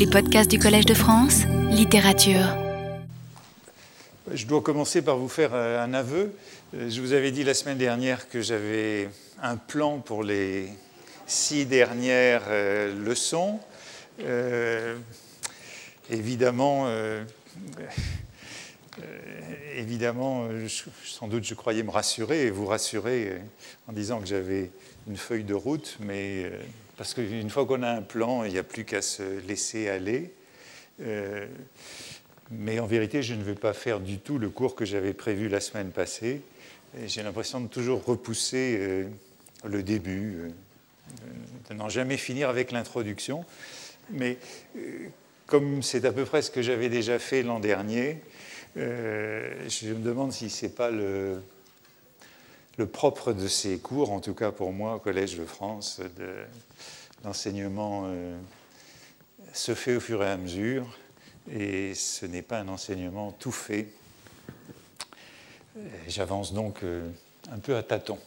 Les podcasts du Collège de France, littérature. Je dois commencer par vous faire euh, un aveu. Euh, Je vous avais dit la semaine dernière que j'avais un plan pour les six dernières euh, leçons. Évidemment, évidemment sans doute je croyais me rassurer et vous rassurer en disant que j'avais une feuille de route, mais parce qu'une fois qu'on a un plan, il n'y a plus qu'à se laisser aller. Euh, mais en vérité, je ne vais pas faire du tout le cours que j'avais prévu la semaine passée. J'ai l'impression de toujours repousser euh, le début, euh, de n'en jamais finir avec l'introduction. Mais comme c'est à peu près ce que j'avais déjà fait l'an dernier, je me demande si ce n'est pas le, le propre de ces cours, en tout cas pour moi au Collège de France, l'enseignement euh, se fait au fur et à mesure et ce n'est pas un enseignement tout fait. Euh, J'avance donc euh, un peu à tâtons.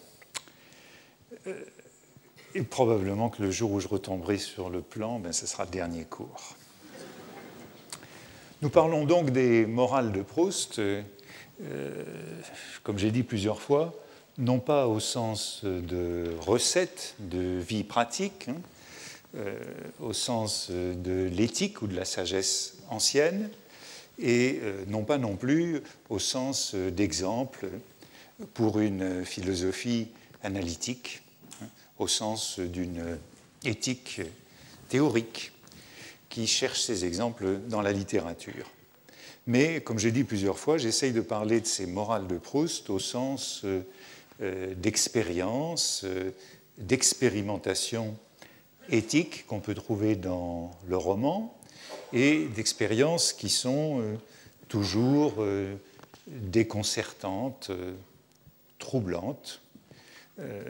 Et probablement que le jour où je retomberai sur le plan, ben, ce sera le dernier cours. Nous parlons donc des morales de Proust, comme j'ai dit plusieurs fois, non pas au sens de recette de vie pratique, hein, euh, au sens de l'éthique ou de la sagesse ancienne, et euh, non pas non plus au sens d'exemple pour une philosophie analytique, hein, au sens d'une éthique théorique qui cherche ces exemples dans la littérature. Mais, comme j'ai dit plusieurs fois, j'essaye de parler de ces morales de Proust au sens euh, euh, d'expérience, euh, d'expérimentation éthique qu'on peut trouver dans le roman et d'expériences qui sont euh, toujours euh, déconcertantes, euh, troublantes, euh,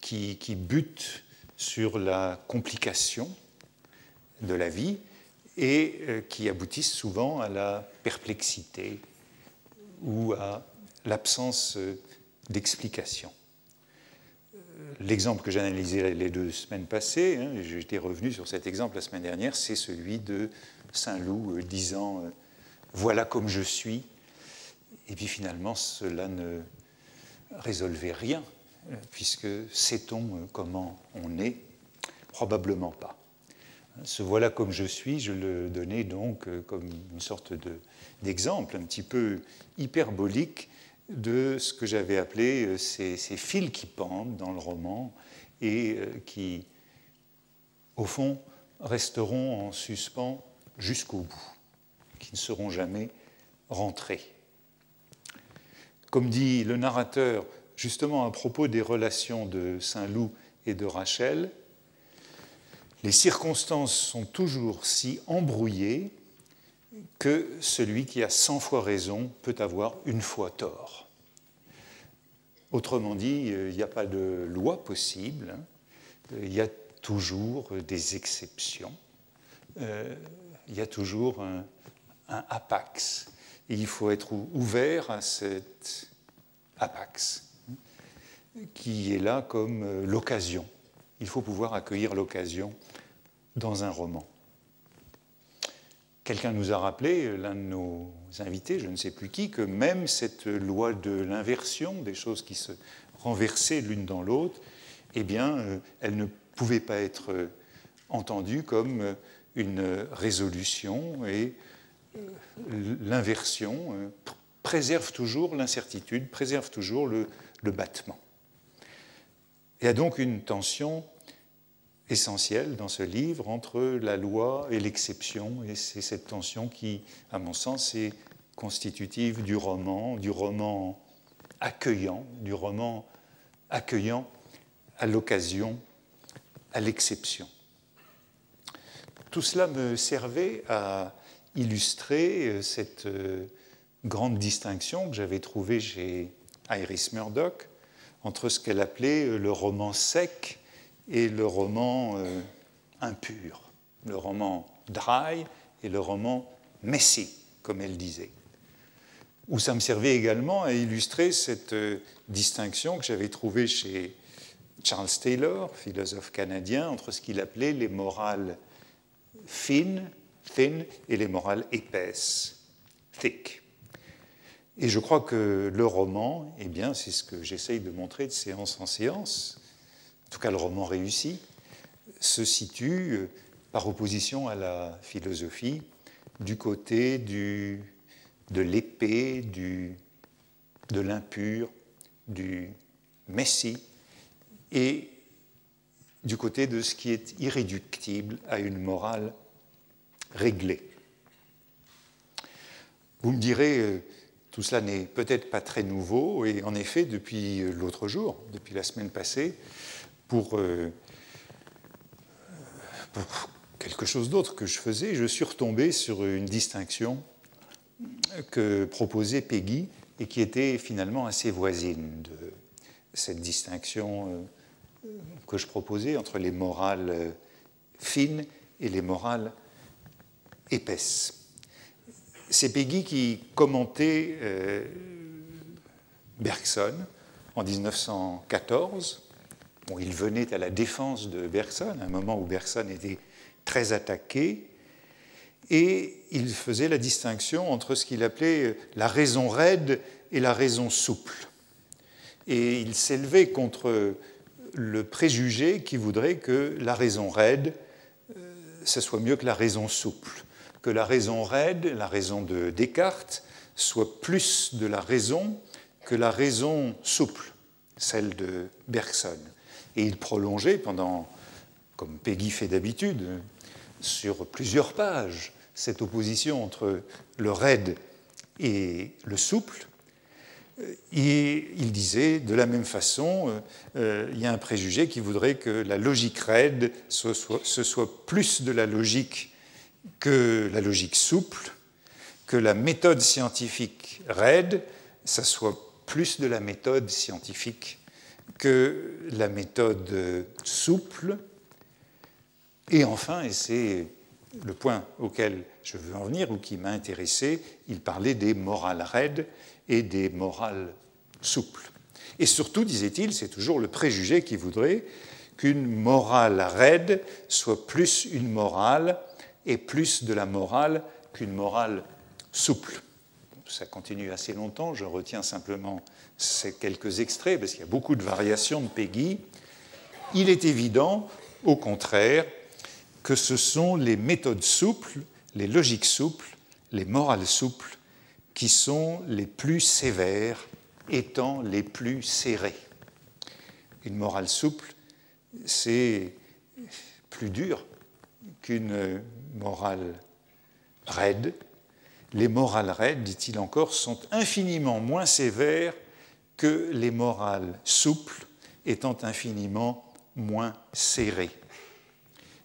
qui, qui butent sur la complication de la vie et euh, qui aboutissent souvent à la perplexité ou à l'absence euh, d'explication. L'exemple que j'ai analysé les deux semaines passées, hein, j'étais revenu sur cet exemple la semaine dernière, c'est celui de Saint-Loup euh, disant euh, Voilà comme je suis. Et puis finalement, cela ne résolvait rien, euh, puisque sait-on comment on est? Probablement pas. Ce voilà comme je suis, je le donnais donc comme une sorte de- d'exemple un petit peu hyperbolique de ce que j'avais appelé euh, ces, fils qui pendent dans le roman et euh, qui, au fond, resteront en suspens jusqu'au bout, qui ne seront jamais rentrés. Comme dit le narrateur, justement à propos des relations de Saint-Loup et de Rachel, les circonstances sont toujours si embrouillées que celui qui a cent fois raison peut avoir une fois tort. Autrement dit, il n'y a pas de loi possible, il y a toujours des exceptions, Euh, il y a toujours un, un apax. Et il faut être ou- ouvert à cet apax qui est là comme l'occasion. Il faut pouvoir accueillir l'occasion dans un roman. Quelqu'un nous a rappelé, euh, l'un de nos invités, je ne sais plus qui, que même cette loi de l'inversion, des choses qui se renversaient l'une dans l'autre, eh bien, euh, elle ne pouvait pas être euh, entendue comme une résolution et l'inversion pr- préserve toujours l'incertitude, préserve toujours le, le battement. Il y a donc une tension essentielle dans ce livre entre la loi et l'exception, et c'est cette tension qui, à mon sens, est constitutive du roman, du roman accueillant, du roman accueillant à l'occasion, à l'exception. Tout cela me servait à illustrer euh, cette euh, grande distinction que j'avais trouvée chez Iris Murdoch entre ce qu'elle appelait euh, le roman sec et le roman euh, impur, le roman dry et le roman messy, comme elle disait. Où ça me servait également à illustrer cette euh, distinction que j'avais trouvée chez Charles Taylor, philosophe canadien, entre ce qu'il appelait les morales fines thin, et les morales épaisses, thick. Et je crois que le roman, eh bien, c'est ce que j'essaye de montrer de séance en séance, en tout cas le roman réussi, se situe euh, par opposition à la philosophie du côté de l'épée, de l'impur, du messie, et du côté de ce qui est irréductible à une morale réglée. Vous me direz, euh, tout cela n'est peut-être pas très nouveau, et en effet, depuis l'autre jour, depuis la semaine passée, pour, euh, pour quelque chose d'autre que je faisais, je suis retombé sur une distinction que proposait Peggy et qui était finalement assez voisine de cette distinction euh, que je proposais entre les morales euh, fines et les morales épaisses. C'est Peggy qui commentait Bergson en 1914. Il venait à la défense de Bergson, à un moment où Bergson était très attaqué, et il faisait la distinction entre ce qu'il appelait la raison raide et la raison souple. Et il s'élevait contre le préjugé qui voudrait que la raison raide, euh, ce soit mieux que la raison souple, que la raison raide, la raison de Descartes, soit plus de la raison que la raison souple, celle de Bergson. Et il prolongeait pendant, comme Peggy fait d'habitude, sur plusieurs pages, cette opposition entre le raide et le souple, et il disait, de la même façon, euh, euh, il y a un préjugé qui voudrait que la logique raide, ce soit, plus de la logique que la logique souple, que la méthode scientifique raide, ça soit plus de la méthode scientifique que la méthode souple. Et enfin, et c'est le point auquel je veux en venir ou qui m'a intéressé, il parlait des morales raides et des morales souples. Et surtout, disait-il, c'est toujours le préjugé qui voudrait qu'une morale raide soit plus une morale et plus de la morale qu'une morale souple. Ça continue assez longtemps, je retiens simplement ces quelques extraits parce qu'il y a beaucoup de variations de Peggy. Il est évident, au contraire, que ce sont les méthodes souples, les logiques souples, les morales souples qui sont les plus sévères étant les plus serrées. Une morale souple, c'est plus dur qu'une morale raide. Les morales raides, dit-il encore, sont infiniment moins sévères que les morales souples, étant infiniment moins serrées.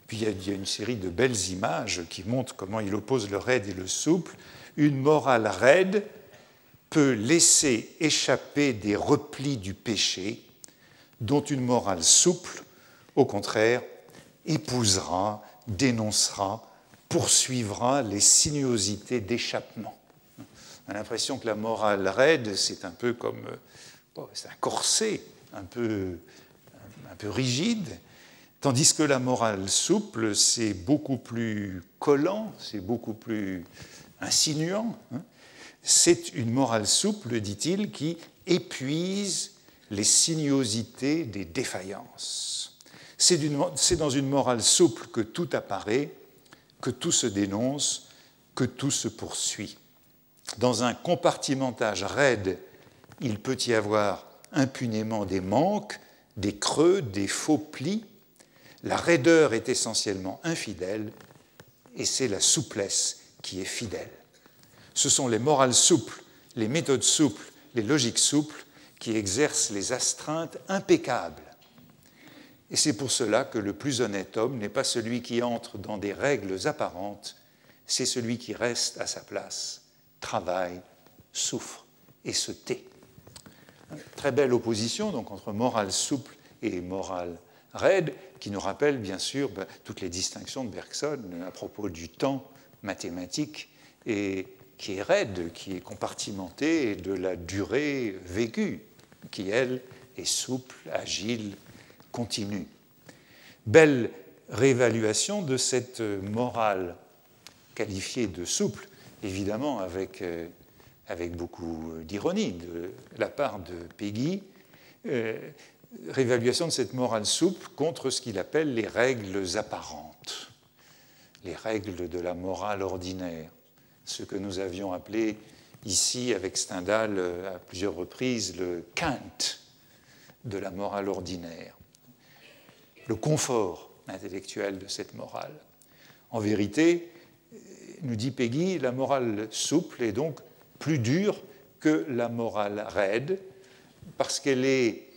Puis il y a une série de belles images qui montrent comment il oppose le raide et le souple une morale raide peut laisser échapper des replis du péché dont une morale souple, au contraire, épousera, dénoncera, poursuivra les sinuosités d'échappement. On a l'impression que la morale raide, c'est un peu comme c'est un corset un peu, un peu rigide, tandis que la morale souple, c'est beaucoup plus collant, c'est beaucoup plus insinuant. Hein. c'est une morale souple, dit-il, qui épuise les sinuosités des défaillances. C'est dans une morale souple que tout apparaît, que tout se dénonce, que tout se poursuit. Dans un compartimentage raide, il peut y avoir impunément des manques, des creux, des faux plis. La raideur est essentiellement infidèle et c'est la souplesse qui est fidèle. Ce sont les morales souples, les méthodes souples, les logiques souples qui exercent les astreintes impeccables. Et c'est pour cela que le plus honnête homme n'est pas celui qui entre dans des règles apparentes, c'est celui qui reste à sa place, travaille, souffre et se tait. Très belle opposition donc entre morale souple et morale raide, qui nous rappelle bien sûr ben, toutes les distinctions de Bergson à propos du temps mathématique et qui est raide, qui est compartimenté, et de la durée vécue, qui, elle, est souple, agile, continue. Belle réévaluation de cette morale qualifié de souple, évidemment avec, euh, beaucoup d'ironie de la part de Peggy, euh, réévaluation de cette morale souple contre ce qu'il appelle les règles apparentes, les règles de la morale ordinaire, ce que nous avions appelé ici avec Stendhal à plusieurs reprises le Kant de la morale ordinaire, le confort intellectuel de cette morale. En vérité, nous dit Peggy, la morale souple est donc plus dure que la morale raide, parce qu'elle est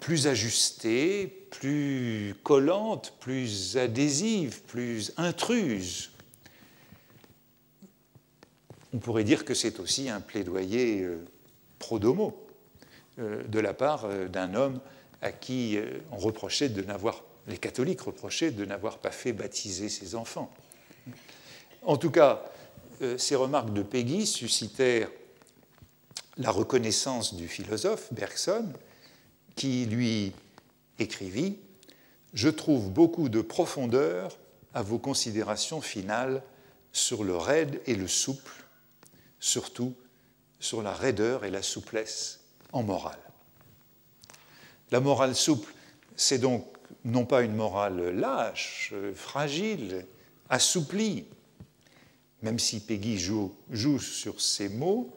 plus ajustée, plus collante, plus adhésive, plus intruse. On pourrait dire que c'est aussi un plaidoyer euh, pro domo euh, de la part euh, d'un homme à qui on reprochait de n'avoir, les catholiques reprochaient de n'avoir pas fait baptiser ses enfants. En tout cas, ces remarques de Peggy suscitèrent la reconnaissance du philosophe Bergson, qui lui écrivit Je trouve beaucoup de profondeur à vos considérations finales sur le raide et le souple, surtout sur la raideur et la souplesse en morale. La morale souple, c'est donc non pas une morale lâche, fragile, assouplie, même si Peggy joue, sur ces mots,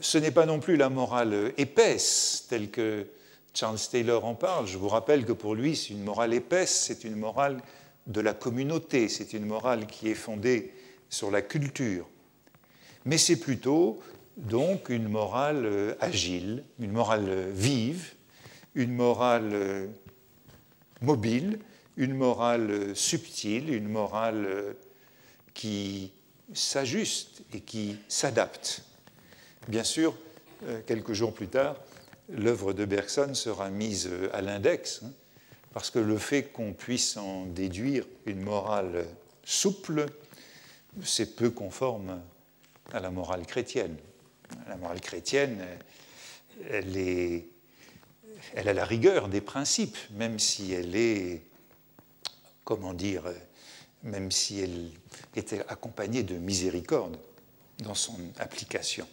ce n'est pas non plus la morale épaisse, telle que Charles Taylor en parle. Je vous rappelle que pour lui, c'est une morale épaisse, c'est une morale de la communauté, c'est une morale qui est fondée sur la culture. Mais c'est plutôt donc une morale euh, agile, une morale vive, une morale euh, mobile, une morale euh, subtile, une morale qui s'ajuste et qui s'adapte. Bien sûr, euh, quelques jours plus tard, l'œuvre de Bergson sera mise euh, à l'index, hein, parce que le fait qu'on puisse en déduire une morale souple, c'est peu conforme à la morale chrétienne. La morale chrétienne, elle, est, elle a la rigueur des principes, même si elle est, comment dire, même si elle était accompagnée de miséricorde dans son application.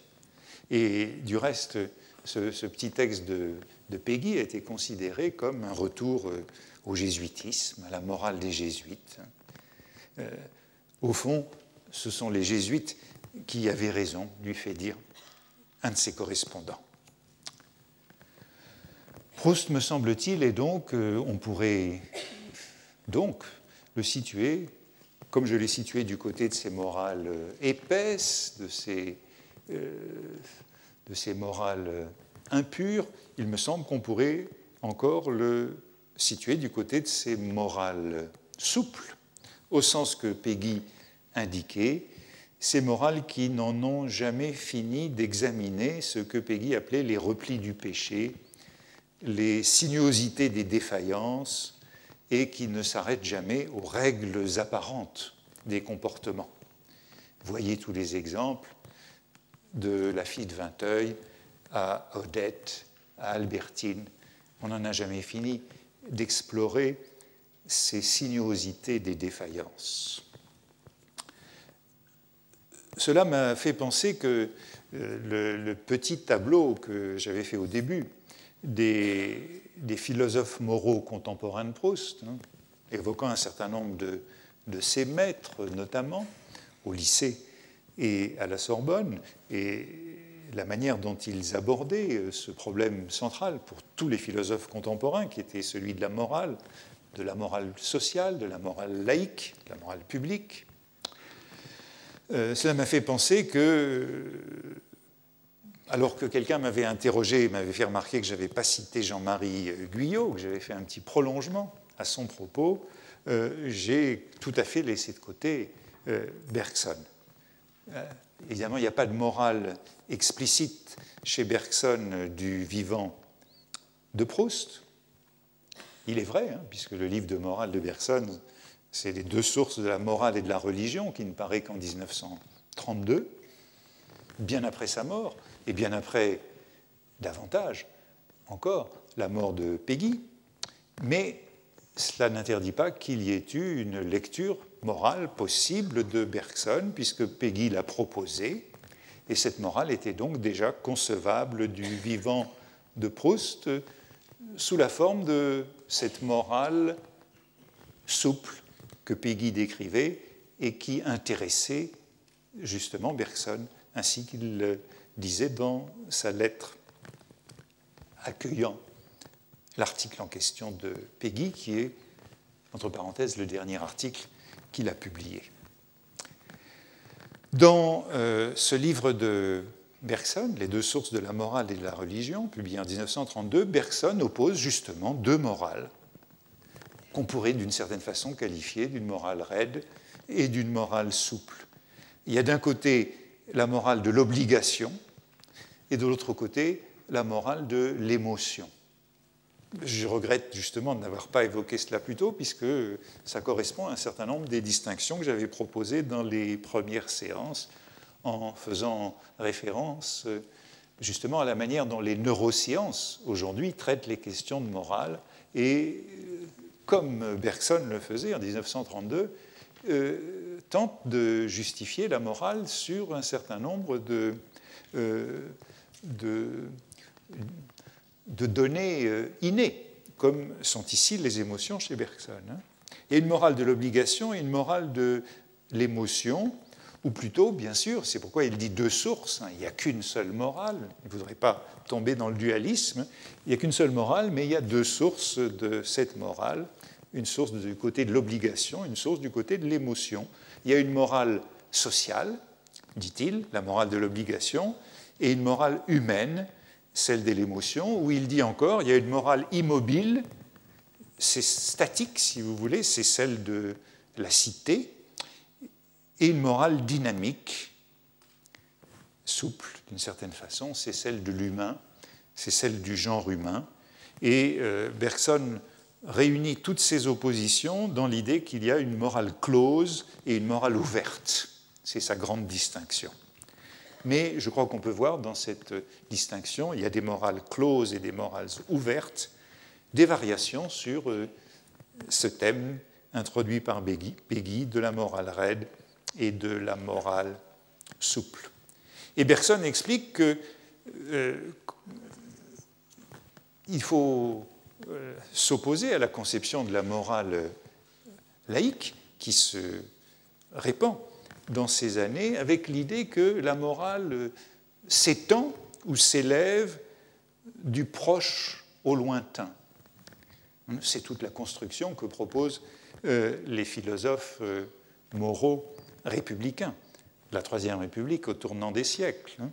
Et du reste, ce, petit texte de, Peggy a été considéré comme un retour euh, au jésuitisme, à la morale des jésuites. Euh, au fond, ce sont les jésuites qui avaient raison, lui fait dire un de ses correspondants. Proust, me semble-t-il, et donc euh, on pourrait donc le situer, comme je l'ai situé du côté de ses morales épaisses, de ses euh, de morales impures, il me semble qu'on pourrait encore le situer du côté de ces morales souples, au sens que Peggy indiquait, ces morales qui n'en ont jamais fini d'examiner ce que Peggy appelait les replis du péché, les sinuosités des défaillances, et qui ne s'arrêtent jamais aux règles apparentes des comportements. Voyez tous les exemples de la fille de Vinteuil à Odette, à Albertine. On n'en a jamais fini d'explorer ces sinuosités des défaillances. Cela m'a fait penser que euh, le, petit tableau que j'avais fait au début des, philosophes moraux contemporains de Proust, hein, évoquant un certain nombre de, de ses maîtres, notamment au lycée et à la Sorbonne, et la manière dont ils abordaient euh, ce problème central pour tous les philosophes contemporains, qui était celui de la morale, de la morale sociale, de la morale laïque, de la morale publique. Euh, cela m'a fait penser que, alors que quelqu'un m'avait interrogé, m'avait fait remarquer que je n'avais pas cité Jean-Marie Guyot, que j'avais fait un petit prolongement à son propos, euh, j'ai tout à fait laissé de côté Bergson. Euh, évidemment, il n'y a pas de morale explicite chez Bergson du vivant de Proust. Il est vrai, hein, puisque le livre de morale de Bergson, c'est les deux sources de la morale et de la religion, qui ne paraît qu'en 1932, bien après sa mort, et bien après, davantage encore, la mort de Peggy. Mais cela n'interdit pas qu'il y ait eu une lecture morale possible de Bergson, puisque Peggy l'a proposée, et cette morale était donc déjà concevable du vivant de Proust sous la forme de cette morale souple que Peggy décrivait et qui intéressait justement Bergson, ainsi qu'il disait dans sa lettre accueillant l'article en question de Peggy, qui est, entre parenthèses, le dernier article qu'il a publié. Dans euh, ce livre de Bergson, Les deux sources de la morale et de la religion, publié en 1932, Bergson oppose justement deux morales qu'on pourrait d'une certaine façon qualifier d'une morale raide et d'une morale souple. Il y a d'un côté la morale de l'obligation et de l'autre côté la morale de l'émotion. Je regrette justement de n'avoir pas évoqué cela plus tôt, puisque ça correspond à un certain nombre des distinctions que j'avais proposées dans les premières séances, en faisant référence justement à la manière dont les neurosciences aujourd'hui traitent les questions de morale. Et comme Bergson le faisait en 1932, euh, tente de justifier la morale sur un certain nombre de, euh, de, données euh, innées, comme sont ici les émotions chez Bergson. Hein. Il y a une morale de l'obligation et une morale de l'émotion, ou plutôt, bien sûr, c'est pourquoi il dit deux sources, hein. il n'y a qu'une seule morale, il ne voudrait pas tomber dans le dualisme, il n'y a qu'une seule morale, mais il y a deux sources de cette morale, une source du côté de l'obligation, une source du côté de l'émotion. Il y a une morale sociale, dit-il, la morale de l'obligation, et une morale humaine, celle de l'émotion, où il dit encore, il y a une morale immobile, c'est statique si vous voulez, c'est celle de la cité, et une morale dynamique, souple d'une certaine façon, c'est celle de l'humain, c'est celle du genre humain. Et euh, Bergson réunit toutes ces oppositions dans l'idée qu'il y a une morale close et une morale ouverte. C'est sa grande distinction. Mais je crois qu'on peut voir dans cette distinction, il y a des morales closes et des morales ouvertes, des variations sur euh, ce thème introduit par Peggy de la morale raide et de la morale souple. Et Bergson explique qu'il euh, faut euh, s'opposer à la conception de la morale laïque qui se répand dans ces années avec l'idée que la morale s'étend ou s'élève du proche au lointain. C'est toute la construction que proposent euh, les philosophes euh, moraux républicains, la Troisième République au tournant des siècles. Hein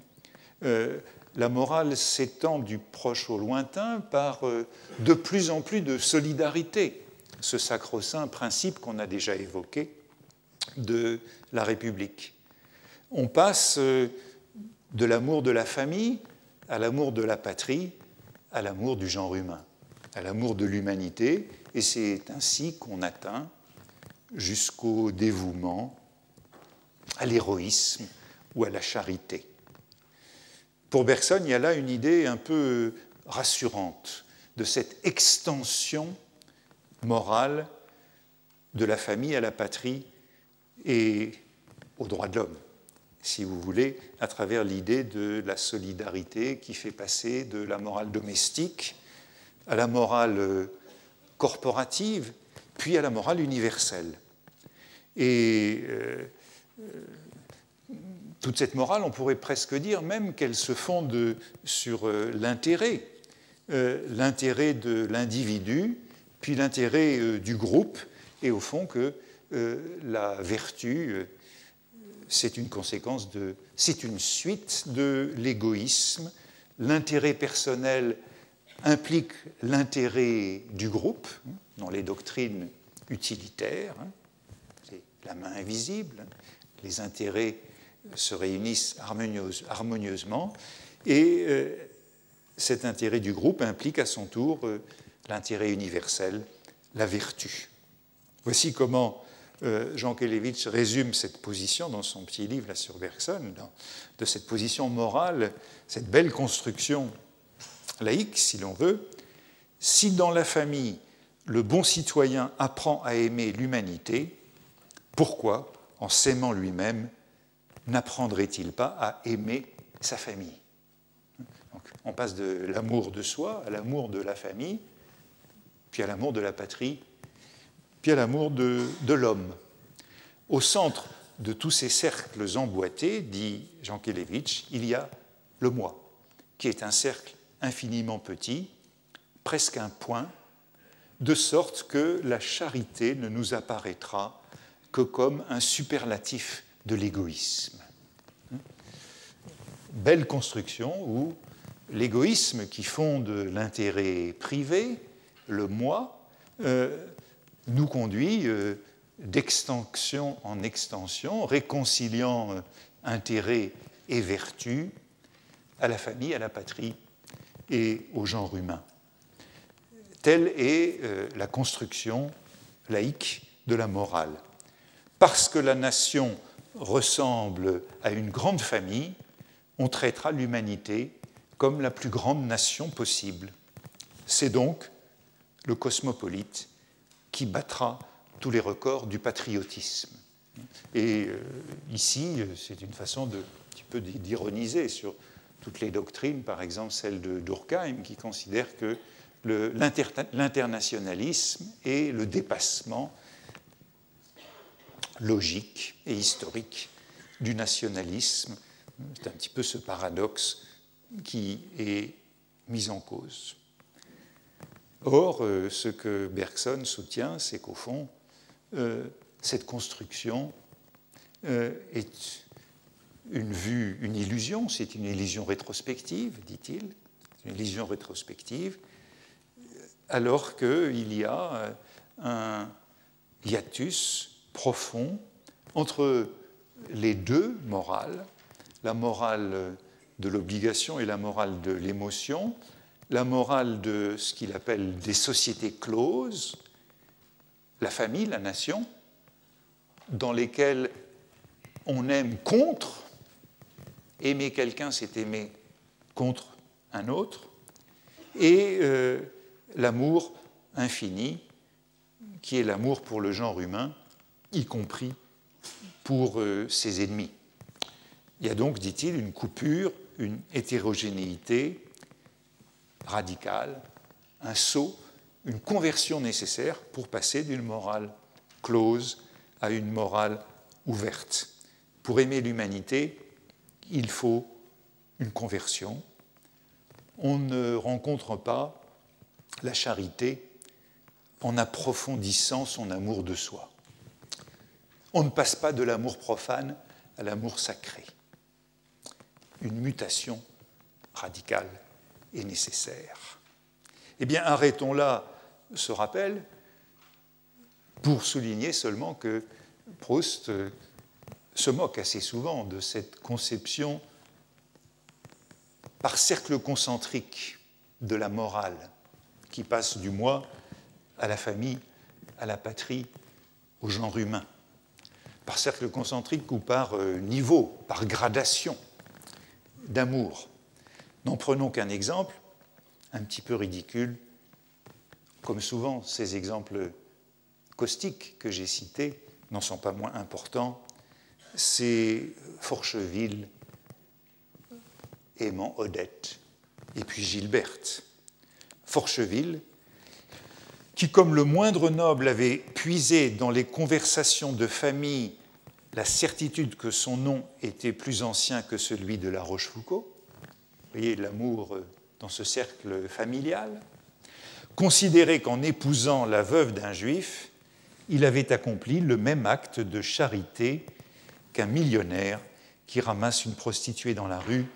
la morale s'étend du proche au lointain par euh, de plus en plus de solidarité, ce sacro-saint principe qu'on a déjà évoqué de la République. On passe euh, de l'amour de la famille à l'amour de la patrie, à l'amour du genre humain, à l'amour de l'humanité, et c'est ainsi qu'on atteint jusqu'au dévouement, à l'héroïsme ou à la charité. Pour Bergson, il y a là une idée un peu rassurante de cette extension morale de la famille à la patrie et aux droits de l'homme, si vous voulez, à travers l'idée de la solidarité qui fait passer de la morale domestique à la morale corporative, puis à la morale universelle. Et euh, toute cette morale, on pourrait presque dire même qu'elle se fonde sur euh, l'intérêt, euh, l'intérêt de l'individu, puis l'intérêt euh, du groupe, et au fond que la vertu, c'est une conséquence c'est une suite de l'égoïsme. L'intérêt personnel implique l'intérêt du groupe, hein, dans les doctrines utilitaires, hein. c'est la main invisible, hein. les intérêts se réunissent harmonieusement et euh, cet intérêt du groupe implique à son tour euh, l'intérêt universel, la vertu. Voici comment euh, Jean Kelevitch résume cette position dans son petit livre sur Bergson, de cette position morale, cette belle construction laïque, si l'on veut. Si dans la famille, le bon citoyen apprend à aimer l'humanité, pourquoi, en s'aimant lui-même, n'apprendrait-il pas à aimer sa famille On passe de l'amour de soi à l'amour de la famille, puis à l'amour de la patrie, puis à l'amour de, de l'homme. Au centre de tous ces cercles emboîtés, dit Jean Kelevitch, il y a le moi, qui est un cercle infiniment petit, presque un point, de sorte que la charité ne nous apparaîtra que comme un superlatif de l'égoïsme. Belle construction où l'égoïsme qui fonde l'intérêt privé, le moi, euh, nous conduit euh, d'extension en extension, réconciliant euh, intérêt et vertu à la famille, à la patrie et au genre humain. Telle est la construction laïque de la morale. Parce que la nation ressemble à une grande famille, on traitera l'humanité comme la plus grande nation possible. C'est donc le cosmopolite qui battra tous les records du patriotisme. Et euh, ici, c'est une façon de, d'ironiser sur toutes les doctrines, par exemple celle de Durkheim, qui considère que l'internationalisme est le dépassement logique et historique du nationalisme. C'est un petit peu ce paradoxe qui est mis en cause. Or, euh, ce que Bergson soutient, c'est qu'au fond, euh, cette construction euh, est une vue, une illusion, c'est une illusion rétrospective, dit-il, une illusion rétrospective, alors qu'il y a un hiatus profond entre les deux morales, la morale de l'obligation et la morale de l'émotion, la morale de ce qu'il appelle des sociétés closes, la famille, la nation, dans lesquelles on aime contre, aimer quelqu'un, c'est aimer contre un autre, et euh, l'amour infini, qui est l'amour pour le genre humain, y compris pour euh, ses ennemis. Il y a donc, dit-il, une coupure, une hétérogénéité radicale, un saut une conversion nécessaire pour passer d'une morale close à une morale ouverte. Pour aimer l'humanité, il faut une conversion. On ne rencontre pas la charité en approfondissant son amour de soi. On ne passe pas de l'amour profane à l'amour sacré. Une mutation radicale est nécessaire. Eh bien, arrêtons là ce rappel pour souligner seulement que Proust euh, se moque assez souvent de cette conception par cercle concentrique de la morale qui passe du moi à la famille, à la patrie, au genre humain. Par cercle concentrique ou par euh, niveau, par gradation d'amour. N'en prenons qu'un exemple, un petit peu ridicule, comme souvent, ces exemples caustiques que j'ai cités n'en sont pas moins importants. C'est Forcheville aimant Odette et puis Gilberte. Forcheville, qui comme le moindre noble avait puisé dans les conversations de famille la certitude que son nom était plus ancien que celui de la Rochefoucauld, vous voyez l'amour dans ce cercle familial, considérait qu'en épousant la veuve d'un juif, il avait accompli le même acte de charité qu'un millionnaire qui ramasse une prostituée dans la rue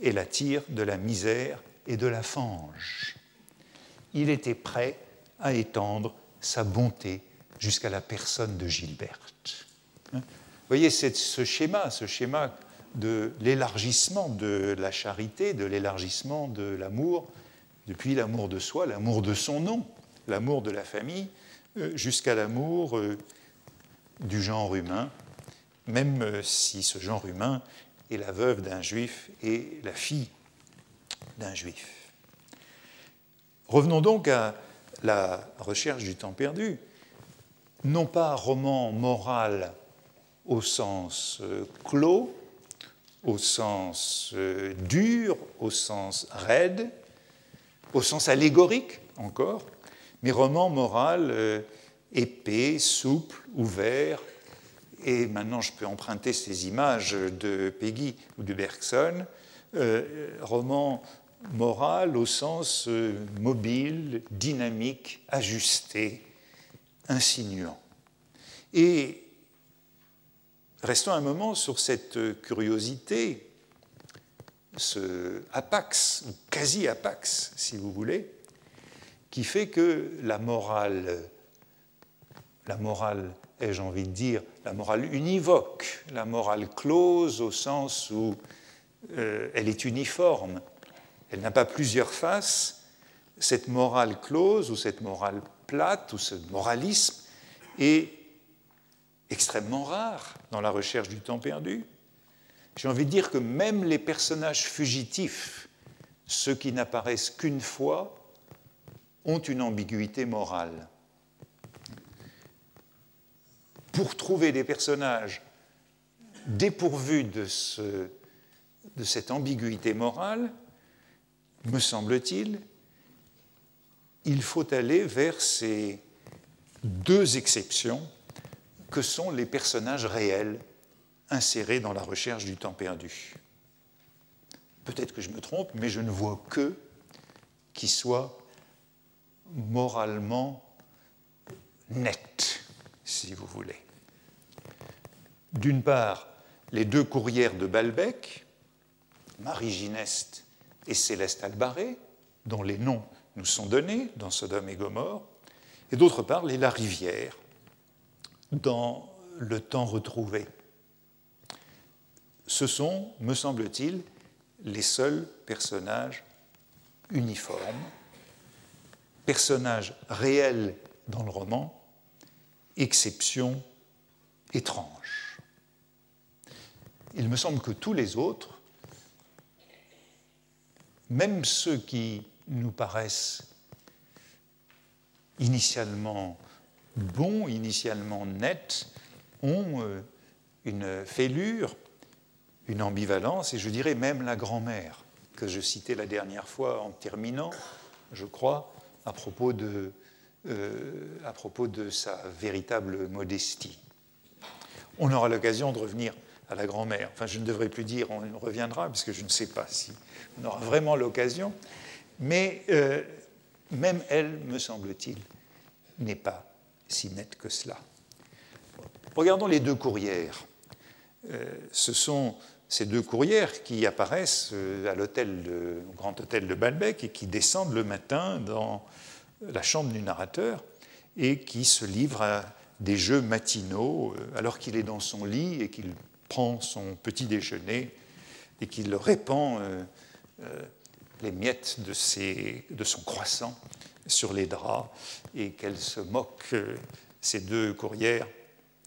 et la tire de la misère et de la fange. Il était prêt à étendre sa bonté jusqu'à la personne de Gilberte. Voyez ce schéma, ce schéma de l'élargissement de la charité, de l'élargissement de l'amour, depuis l'amour de soi, l'amour de son nom, l'amour de la famille, euh, jusqu'à l'amour euh, du genre humain, même euh, si ce genre humain est la veuve d'un juif et la fille d'un juif. Revenons donc à la recherche du temps perdu. Non pas roman moral au sens euh, clos, au sens euh, dur, au sens raide, au sens allégorique encore, mais roman moral euh, épais, souple, ouvert. Et maintenant, je peux emprunter ces images de Peggy ou de Bergson, roman moral au sens mobile, dynamique, ajusté, insinuant. Et restons un moment sur cette curiosité, ce apax, ou quasi-apax, si vous voulez, qui fait que la morale, la morale, ai-je envie de dire, la morale univoque, la morale close au sens où euh, elle est uniforme, elle n'a pas plusieurs faces, cette morale close ou cette morale plate ou ce moralisme est extrêmement rare dans la recherche du temps perdu. J'ai envie de dire que même les personnages fugitifs, ceux qui n'apparaissent qu'une fois, ont une ambiguïté morale. Pour trouver des personnages dépourvus de, de cette ambiguïté morale, me semble-t-il, il faut aller vers ces deux exceptions que sont les personnages réels insérés dans la recherche du temps perdu. Peut-être que je me trompe, mais je ne vois que qui soit moralement net, si vous voulez. D'une part, les deux courrières de Balbec, Marie Gineste et Céleste Albaré, dont les noms nous sont donnés dans Sodome et Gomorre, et d'autre part, les La Rivière, dans le temps retrouvé. Ce sont, me semble-t-il, les seuls personnages uniformes, personnages réels dans le roman, exception étrange. Il me semble que tous les autres, même ceux qui nous paraissent initialement bons, initialement nets, ont euh, une fêlure, une ambivalence, et je dirais même la grand-mère, que je citais la dernière fois en terminant, je crois, à propos de, euh, sa véritable modestie. On aura l'occasion de revenir à la grand-mère. Enfin, je ne devrais plus dire on reviendra, parce que je ne sais pas si on aura vraiment l'occasion. Mais euh, même elle, me semble-t-il, n'est pas si nette que cela. Regardons les deux courrières. Euh, ce sont ces deux courrières qui apparaissent euh, à l'hôtel au grand hôtel de Balbec et qui descendent le matin dans la chambre du narrateur et qui se livrent à des jeux matinaux alors qu'il est dans son lit et qu'il prend son petit déjeuner et qu'il répand les miettes de son croissant sur les draps et qu'elle se moque, euh, ces deux courrières,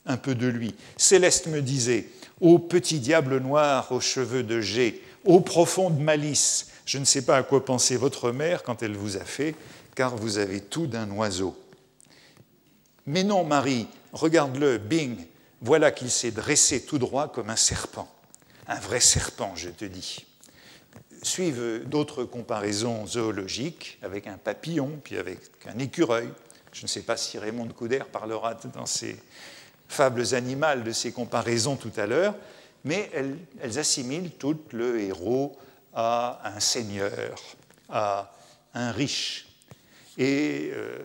un peu de lui. Céleste me disait Ô petit diable noir aux cheveux de jet, ô profonde malice, je ne sais pas à quoi penser votre mère quand elle vous a fait, car vous avez tout d'un oiseau. Mais non, Marie, regarde-le, bing, voilà qu'il s'est dressé tout droit comme un serpent. Un vrai serpent, je te dis suivent d'autres comparaisons zoologiques avec un papillon, puis avec un écureuil. Je ne sais pas si Raymond de Couder parlera dans ses fables animales de ces comparaisons tout à l'heure, mais elles, assimilent tout le héros à un seigneur, à un riche. Et euh,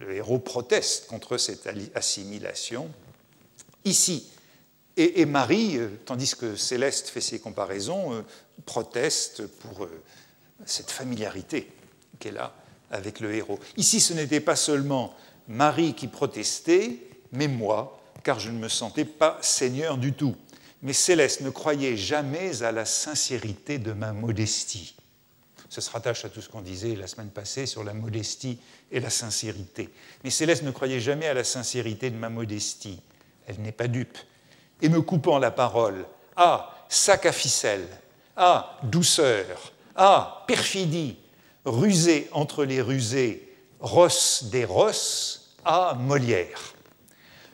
le héros proteste contre cette assimilation. Ici, et, Marie, euh, tandis que Céleste fait ses comparaisons, euh, proteste pour euh, cette familiarité qu'elle a avec le héros. Ici, ce n'était pas seulement Marie qui protestait, mais moi, car je ne me sentais pas seigneur du tout. Mais Céleste ne croyait jamais à la sincérité de ma modestie. Ça se rattache à tout ce qu'on disait la semaine passée sur la modestie et la sincérité. Mais Céleste ne croyait jamais à la sincérité de ma modestie. Elle n'est pas dupe et me coupant la parole. Ah, sac à ficelle. Ah, douceur. Ah, perfidie. Rusé entre les rusés. Rosse des rosses. Ah, Molière.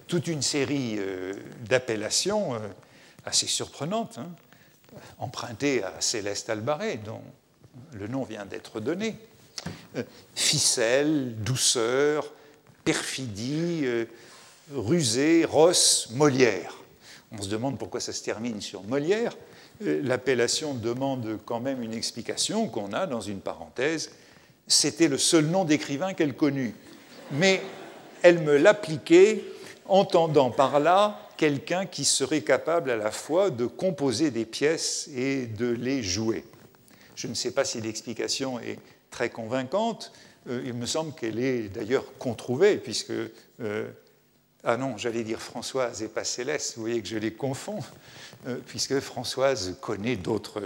toute une série d'appellations assez surprenantes, hein, empruntées à Céleste Albaret, dont le nom vient d'être donné. ficelle, douceur, perfidie, rusée, rosse, Molière. On se demande pourquoi ça se termine sur Molière. L'appellation demande quand même une explication qu'on a dans une parenthèse. C'était le seul nom d'écrivain qu'elle connut. Mais elle me l'appliquait entendant par là quelqu'un qui serait capable à la fois de composer des pièces et de les jouer. Je ne sais pas si l'explication est très convaincante. Euh, il me semble qu'elle est d'ailleurs controuvée, puisque euh, ah non, j'allais dire Françoise et pas Céleste, vous voyez que je les confonds, puisque Françoise connaît d'autres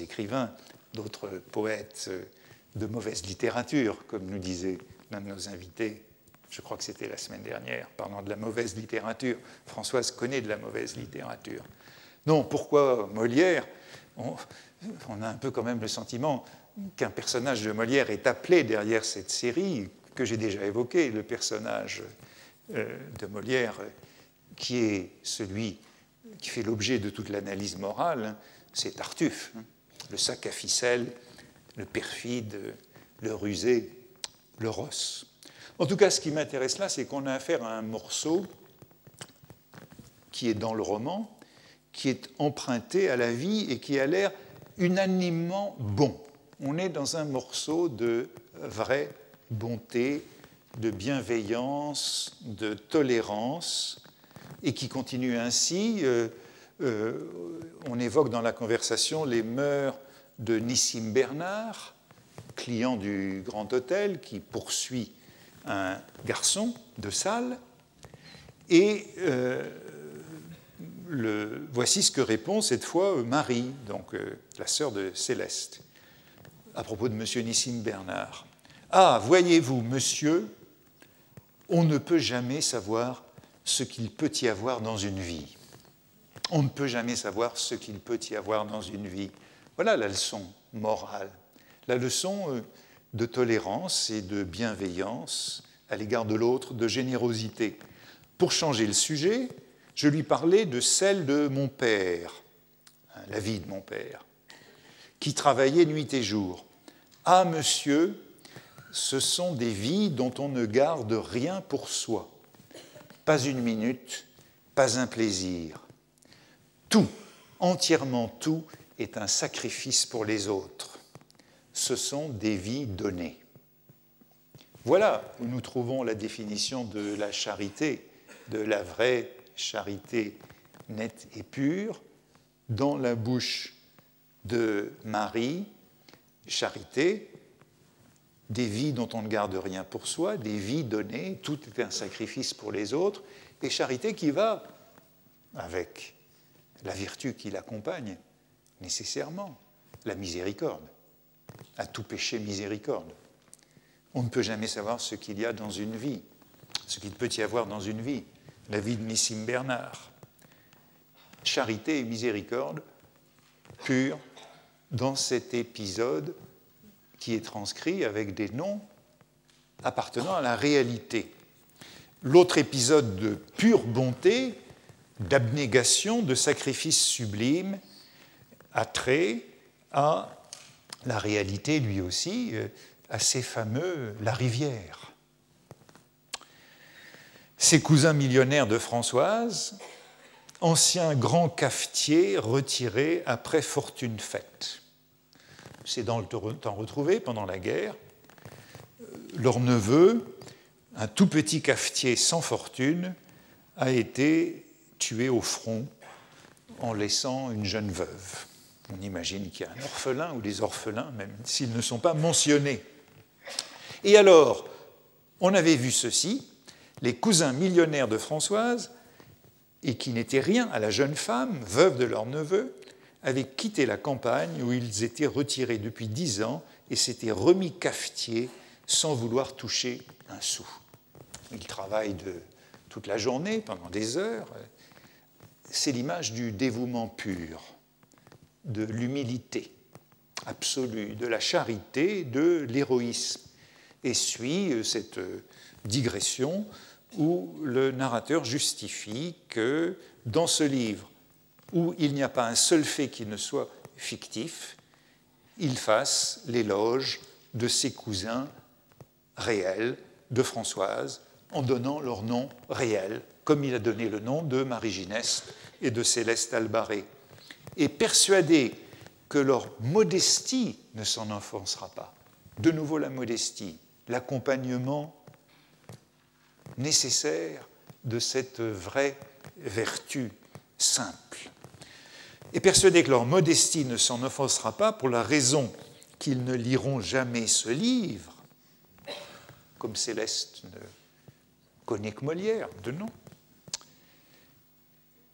écrivains, d'autres poètes euh, de mauvaise littérature, comme nous disait l'un de nos invités, je crois que c'était la semaine dernière, parlant de la mauvaise littérature. Françoise connaît de la mauvaise littérature. Non, pourquoi Molière? On, on a un peu quand même le sentiment qu'un personnage de Molière est appelé derrière cette série que j'ai déjà évoquée, le personnage euh, de Molière, qui est celui qui fait l'objet de toute l'analyse morale, hein, c'est Tartuffe, hein. le sac à ficelle, le perfide, le rusé, le rosse. En tout cas, ce qui m'intéresse là, c'est qu'on a affaire à un morceau qui est dans le roman, qui est emprunté à la vie et qui a l'air unanimement bon. On est dans un morceau de vraie bonté, de bienveillance, de tolérance, et qui continue ainsi. Euh, euh, on évoque dans la conversation les mœurs de Nissim Bernard, client du Grand Hôtel, qui poursuit un garçon de salle. Et euh, voici ce que répond cette fois Marie, donc la sœur de Céleste, à propos de M. Nissim Bernard. Ah, voyez-vous, monsieur, on ne peut jamais savoir ce qu'il peut y avoir dans une vie. On ne peut jamais savoir ce qu'il peut y avoir dans une vie. Voilà la leçon morale, la leçon euh, de tolérance et de bienveillance à l'égard de l'autre, de générosité. Pour changer le sujet, je lui parlais de celle de mon père, hein, la vie de mon père, qui travaillait nuit et jour. Ah, monsieur, ce sont des vies dont on ne garde rien pour soi. Pas une minute, pas un plaisir. Tout, entièrement tout, est un sacrifice pour les autres. Ce sont des vies données. Voilà où nous trouvons la définition de la charité, de la vraie charité nette et pure, dans la bouche de Marie, charité, des vies dont on ne garde rien pour soi, des vies données, tout est un sacrifice pour les autres, et charité qui va avec la vertu qui l'accompagne, nécessairement, la miséricorde. À tout péché, miséricorde. On ne peut jamais savoir ce qu'il y a dans une vie, ce qu'il peut y avoir dans une vie, la vie de Nissim Bernard. Charité et miséricorde pure dans cet épisode qui est transcrit avec des noms appartenant à la réalité. L'autre épisode de pure bonté, d'abnégation, de sacrifice sublime, a trait à la réalité, lui aussi, euh, assez fameux, la rivière. Ses cousins millionnaires de Françoise, anciens grands cafetiers retirés après fortune faite c'est dans le temps retrouvé pendant la guerre, euh, leur neveu, un tout petit cafetier sans fortune, a été tué au front en laissant une jeune veuve. On imagine qu'il y a un orphelin ou des orphelins, même s'ils ne sont pas mentionnés. Et alors, on avait vu ceci, les cousins millionnaires de Françoise, et qui n'étaient rien à la jeune femme, veuve de leur neveu, avaient quitté la campagne où ils étaient retirés depuis dix ans et s'étaient remis cafetiers sans vouloir toucher un sou. Ils travaillent de, toute la journée, pendant des heures. C'est l'image du dévouement pur, de l'humilité absolue, de la charité, de l'héroïsme. Et suit euh, cette digression où le narrateur justifie que dans ce livre, où il n'y a pas un seul fait qui ne soit fictif, il fasse l'éloge de ses cousins réels de Françoise en donnant leur nom réel, comme il a donné le nom de Marie Gineste et de Céleste Albaré, et persuadé que leur modestie ne s'en offensera pas. De nouveau la modestie, l'accompagnement nécessaire de cette vraie vertu simple. Et persuadé que leur modestie ne s'en offensera pas pour la raison qu'ils ne liront jamais ce livre, comme Céleste ne connaît que Molière, de nom.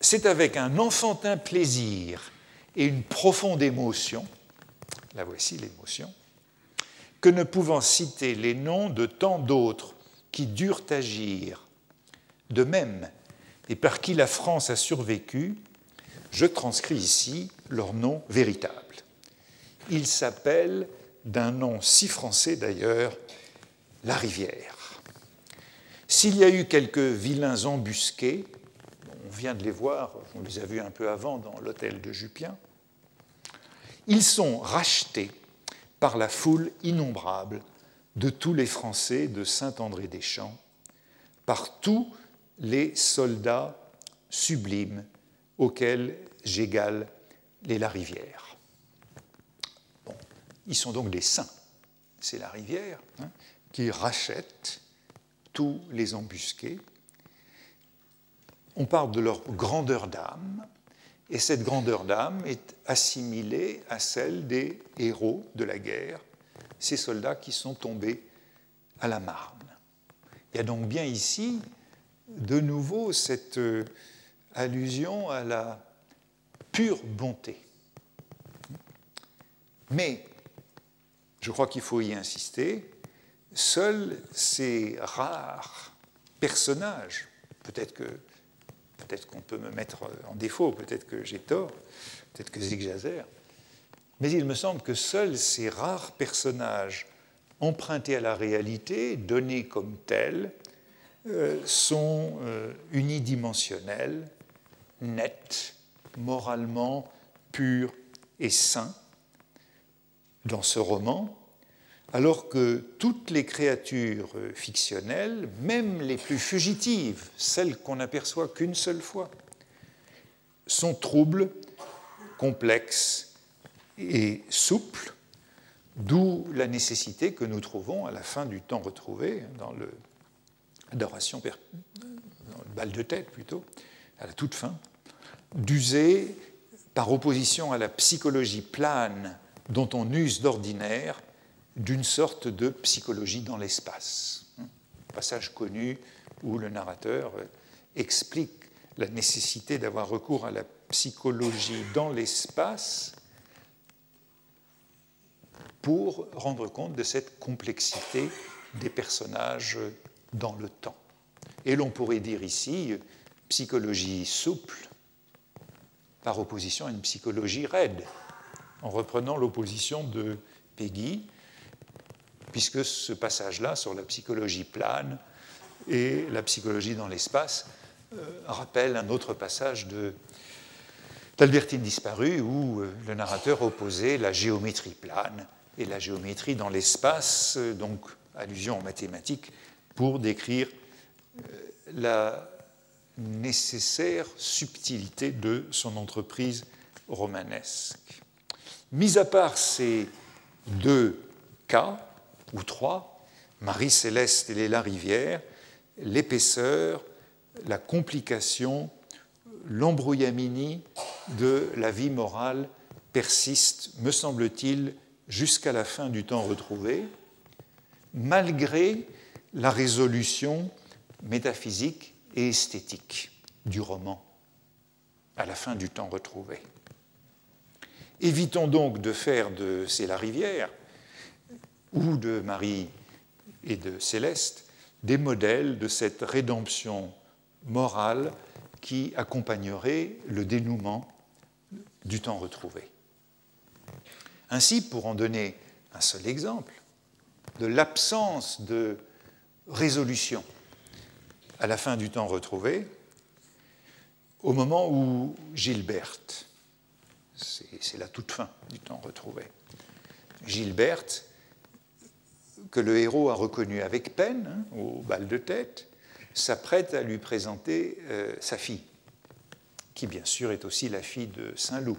C'est avec un enfantin plaisir et une profonde émotion, la voici l'émotion, que ne pouvant citer les noms de tant d'autres qui durent agir, de même, et par qui la France a survécu, je transcris ici leur nom véritable. Ils s'appellent, d'un nom si français d'ailleurs, la rivière. S'il y a eu quelques vilains embusqués, on vient de les voir, on les a vus un peu avant dans l'hôtel de Jupien, ils sont rachetés par la foule innombrable de tous les Français de Saint-André-des-Champs, par tous les soldats sublimes auxquels j'égale les Larivière. Bon, ils sont donc des saints. C'est la rivière hein, qui rachète tous les embusqués. On parle de leur grandeur d'âme, et cette grandeur d'âme est assimilée à celle des héros de la guerre, ces soldats qui sont tombés à la Marne. Il y a donc bien ici, de nouveau, cette euh, allusion à la pure bonté. Mais, je crois qu'il faut y insister, seuls ces rares personnages, peut-être que Peut-être qu'on peut me mettre en défaut, peut-être que j'ai tort, peut-être que j'exagère. Mais il me semble que seuls ces rares personnages empruntés à la réalité, donnés comme tels, euh, sont euh, unidimensionnels, nets, moralement purs et sains. Dans ce roman, alors que toutes les créatures fictionnelles, même les plus fugitives, celles qu'on n'aperçoit qu'une seule fois, sont troubles, complexes et souples, d'où la nécessité que nous trouvons à la fin du temps retrouvé, dans le, adoration, dans le bal de tête plutôt, à la toute fin, d'user, par opposition à la psychologie plane dont on use d'ordinaire, d'une sorte de psychologie dans l'espace. Passage connu où le narrateur explique la nécessité d'avoir recours à la psychologie dans l'espace pour rendre compte de cette complexité des personnages dans le temps. Et l'on pourrait dire ici psychologie souple par opposition à une psychologie raide, en reprenant l'opposition de Peggy puisque ce passage-là sur la psychologie plane et la psychologie dans l'espace euh, rappelle un autre passage de d'Albertine disparue où euh, le narrateur opposait la géométrie plane et la géométrie dans l'espace, euh, donc allusion en mathématiques, pour décrire la nécessaire subtilité de son entreprise romanesque. Mis à part ces deux cas, ou trois, Marie-Céleste et Léla Rivière, l'épaisseur, la complication, l'embrouillamini de la vie morale persiste, me semble-t-il, jusqu'à la fin du temps retrouvé, malgré la résolution métaphysique et esthétique du roman à la fin du temps retrouvé. Évitons donc de faire de C'est la rivière ou de Marie et de Céleste, des modèles de cette rédemption morale qui accompagnerait le dénouement du temps retrouvé. Ainsi, pour en donner un seul exemple, de l'absence de résolution à la fin du temps retrouvé, au moment où Gilberte, c'est la toute fin du temps retrouvé, Gilberte, que le héros a reconnu avec peine hein, au bal de tête, s'apprête à lui présenter euh, sa fille, qui bien sûr est aussi la fille de Saint-Loup.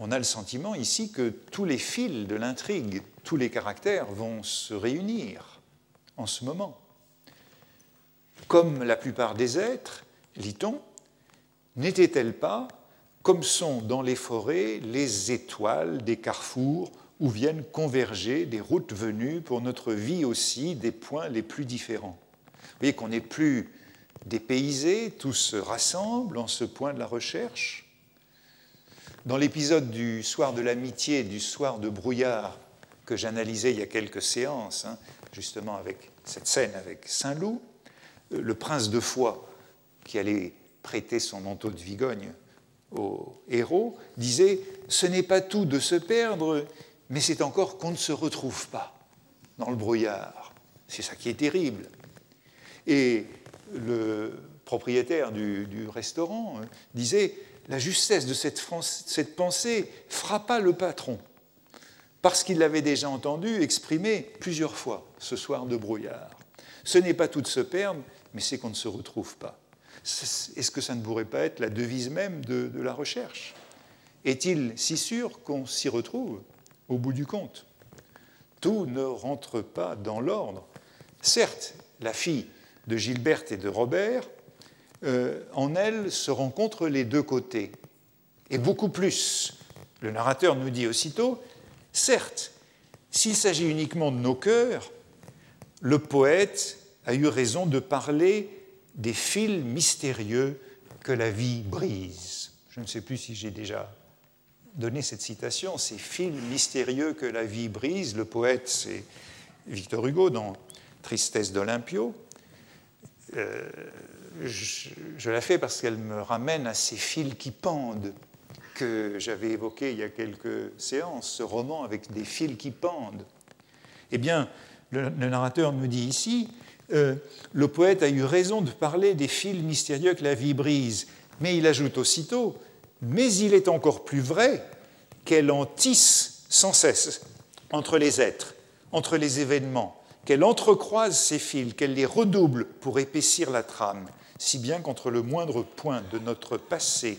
On a le sentiment ici que tous les fils de l'intrigue, tous les caractères vont se réunir en ce moment. Comme la plupart des êtres, lit-on, n'était-elle pas comme sont dans les forêts les étoiles des carrefours où viennent converger des routes venues pour notre vie aussi des points les plus différents? Vous voyez qu'on n'est plus dépaysés, tous se rassemblent en ce point de la recherche. Dans l'épisode du soir de l'amitié, du soir de brouillard que j'analysais il y a quelques séances, hein, justement avec cette scène avec Saint-Loup, le prince de Foix, qui allait prêter son manteau de Vigogne au héros, disait Ce n'est pas tout de se perdre, mais c'est encore qu'on ne se retrouve pas dans le brouillard. C'est ça qui est terrible. Et le propriétaire du, restaurant hein, disait La justesse de cette, cette pensée frappa le patron, parce qu'il l'avait déjà entendu exprimer plusieurs fois ce soir de brouillard. Ce n'est pas tout de se perdre, mais c'est qu'on ne se retrouve pas. Est-ce que ça ne pourrait pas être la devise même de la recherche? Est-il si sûr qu'on s'y retrouve au bout du compte? Tout ne rentre pas dans l'ordre. Certes, la fille de Gilberte et de Robert, euh, en elle se rencontrent les deux côtés, et beaucoup plus. Le narrateur nous dit aussitôt, certes, s'il s'agit uniquement de nos cœurs, le poète a eu raison de parler des fils mystérieux que la vie brise. Je ne sais plus si j'ai déjà donner cette citation, ces fils mystérieux que la vie brise. Le poète, c'est Victor Hugo dans Tristesse d'Olympio. Euh, je, la fais parce qu'elle me ramène à ces fils qui pendent que j'avais évoqué il y a quelques séances, ce roman avec des fils qui pendent. Eh bien, le, narrateur nous dit ici, euh, le poète a eu raison de parler des fils mystérieux que la vie brise, mais il ajoute aussitôt, mais il est encore plus vrai qu'elle en tisse sans cesse entre les êtres, entre les événements, qu'elle entrecroise ces fils, qu'elle les redouble pour épaissir la trame, si bien qu'entre le moindre point de notre passé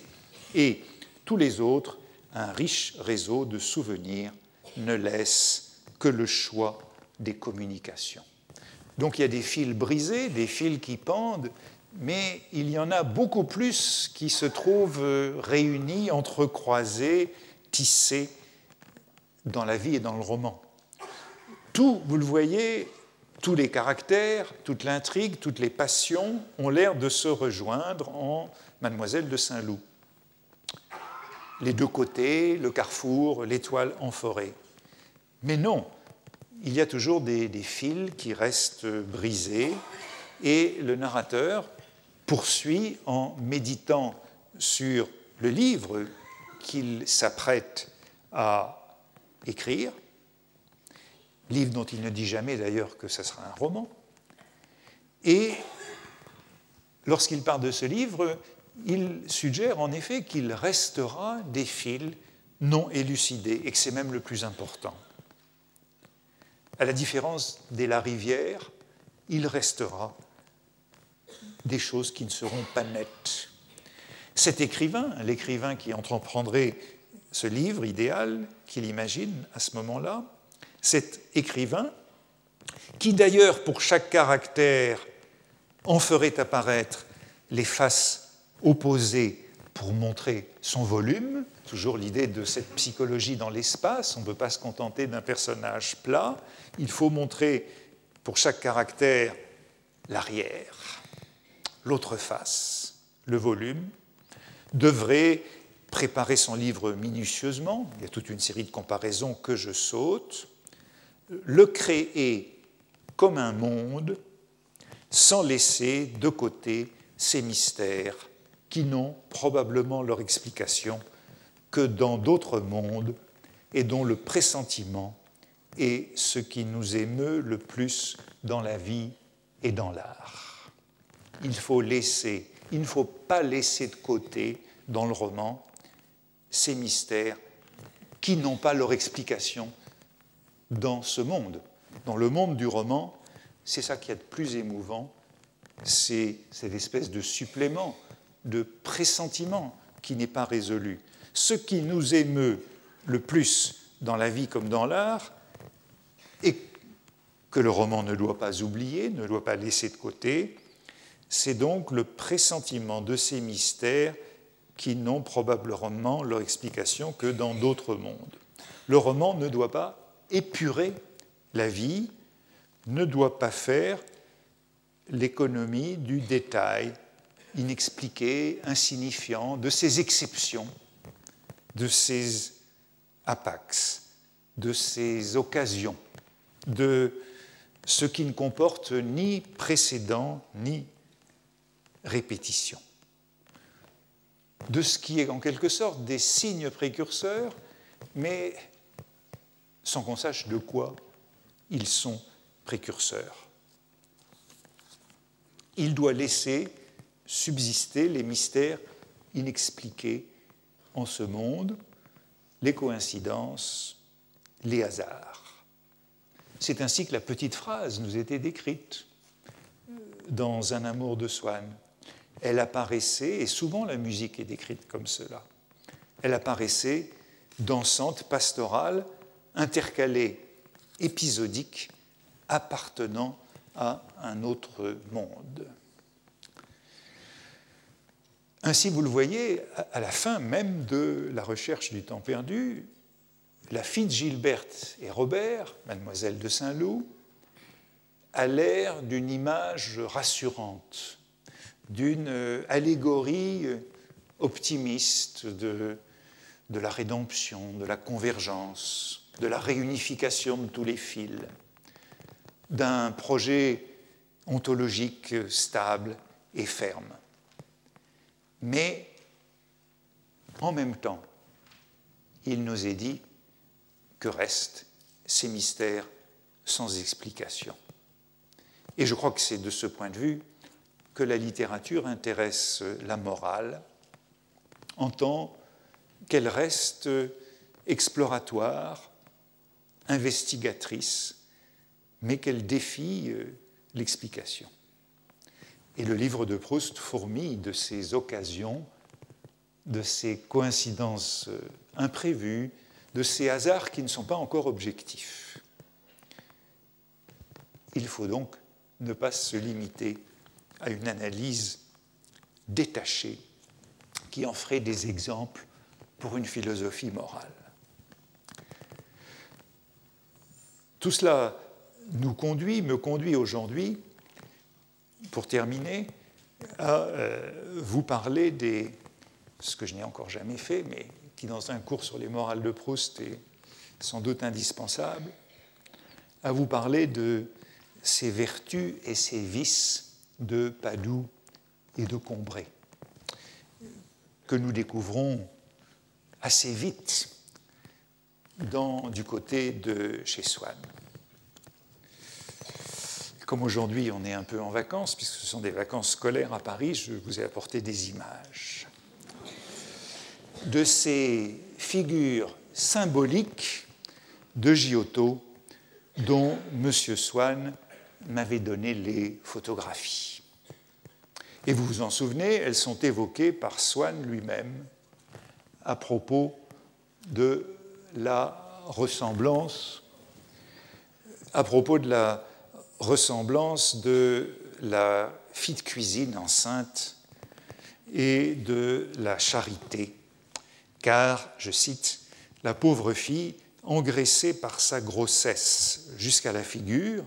et tous les autres, un riche réseau de souvenirs ne laisse que le choix des communications. Donc il y a des fils brisés, des fils qui pendent, mais il y en a beaucoup plus qui se trouvent euh, réunis, entrecroisés, tissés dans la vie et dans le roman. Tout, vous le voyez, tous les caractères, toute l'intrigue, toutes les passions ont l'air de se rejoindre en Mademoiselle de Saint-Loup. Les deux côtés, le carrefour, l'étoile en forêt. Mais non, il y a toujours des, fils qui restent brisés et le narrateur poursuit en méditant sur le livre qu'il s'apprête à écrire, livre dont il ne dit jamais d'ailleurs que ce sera un roman. Et lorsqu'il parle de ce livre, il suggère en effet qu'il restera des fils non élucidés et que c'est même le plus important. À la différence des La Rivière, il restera des choses qui ne seront pas nettes. Cet écrivain, l'écrivain qui entreprendrait ce livre idéal qu'il imagine à ce moment-là, cet écrivain, qui d'ailleurs pour chaque caractère en ferait apparaître les faces opposées pour montrer son volume, toujours l'idée de cette psychologie dans l'espace, on ne peut pas se contenter d'un personnage plat, il faut montrer pour chaque caractère l'arrière, l'autre face, le volume, devrait préparer son livre minutieusement, il y a toute une série de comparaisons que je saute, le créer comme un monde sans laisser de côté ces mystères qui n'ont probablement leur explication que dans d'autres mondes et dont le pressentiment est ce qui nous émeut le plus dans la vie et dans l'art. il faut laisser, il ne faut pas laisser de côté dans le roman ces mystères qui n'ont pas leur explication dans ce monde. Dans le monde du roman, c'est ça qui est de plus émouvant, c'est cette espèce de supplément, de pressentiment qui n'est pas résolu. Ce qui nous émeut le plus dans la vie comme dans l'art, et que le roman ne doit pas oublier, ne doit pas laisser de côté, c'est donc le pressentiment de ces mystères qui n'ont probablement leur explication que dans d'autres mondes. Le roman ne doit pas épurer la vie, ne doit pas faire l'économie du détail inexpliqué, insignifiant, de ces exceptions, de ces apax, de ces occasions, de ce qui ne comporte ni précédent ni répétition, de ce qui est en quelque sorte des signes précurseurs, mais sans qu'on sache de quoi ils sont précurseurs. Il doit laisser subsister les mystères inexpliqués en ce monde, les coïncidences, les hasards. C'est ainsi que la petite phrase nous était décrite dans Un amour de Swann. Elle apparaissait, et souvent la musique est décrite comme cela, elle apparaissait dansante, pastorale, intercalée, épisodique, appartenant à un autre monde. Ainsi, vous le voyez, à la fin même de la recherche du temps perdu, la fille de Gilberte et Robert, mademoiselle de Saint-Loup, a l'air d'une image rassurante, d'une allégorie optimiste de, de la rédemption, de la convergence, de la réunification de tous les fils, d'un projet ontologique stable et ferme. Mais en même temps, il nous est dit que restent ces mystères sans explication. Et je crois que c'est de ce point de vue que la littérature intéresse la morale en tant qu'elle reste exploratoire, investigatrice, mais qu'elle défie l'explication. Et le livre de Proust fourmille de ces occasions, de ces coïncidences euh, imprévues, de ces hasards qui ne sont pas encore objectifs. Il faut donc ne pas se limiter à une analyse détachée qui en ferait des exemples pour une philosophie morale. Tout cela nous conduit, me conduit aujourd'hui pour terminer, à euh, vous parler des, ce que je n'ai encore jamais fait, mais qui dans un cours sur les morales de Proust est sans doute indispensable, à vous parler de ces vertus et ces vices de Padoue et de Combray, que nous découvrons assez vite dans, du côté de chez Swann. Comme aujourd'hui on est un peu en vacances, puisque ce sont des vacances scolaires à Paris, je vous ai apporté des images de ces figures symboliques de Giotto dont M. Swann m'avait donné les photographies. Et vous vous en souvenez, elles sont évoquées par Swann lui-même à propos de la ressemblance, à propos de la ressemblance de la fille de cuisine enceinte et de la charité, car, je cite, la pauvre fille, engraissée par sa grossesse jusqu'à la figure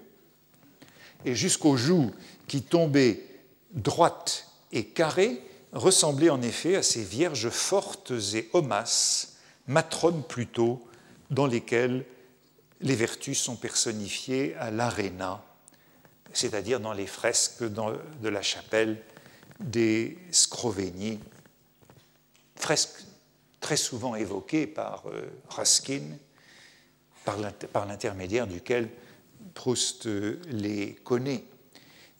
et jusqu'aux joues qui tombaient droites et carrées, ressemblait en effet à ces vierges fortes et homasses, matrones plutôt, dans lesquelles les vertus sont personnifiées à l'aréna c'est-à-dire dans les fresques de la chapelle des Scrovegni, fresques très souvent évoquées par euh, Raskin, par l'intermédiaire duquel Proust les connaît.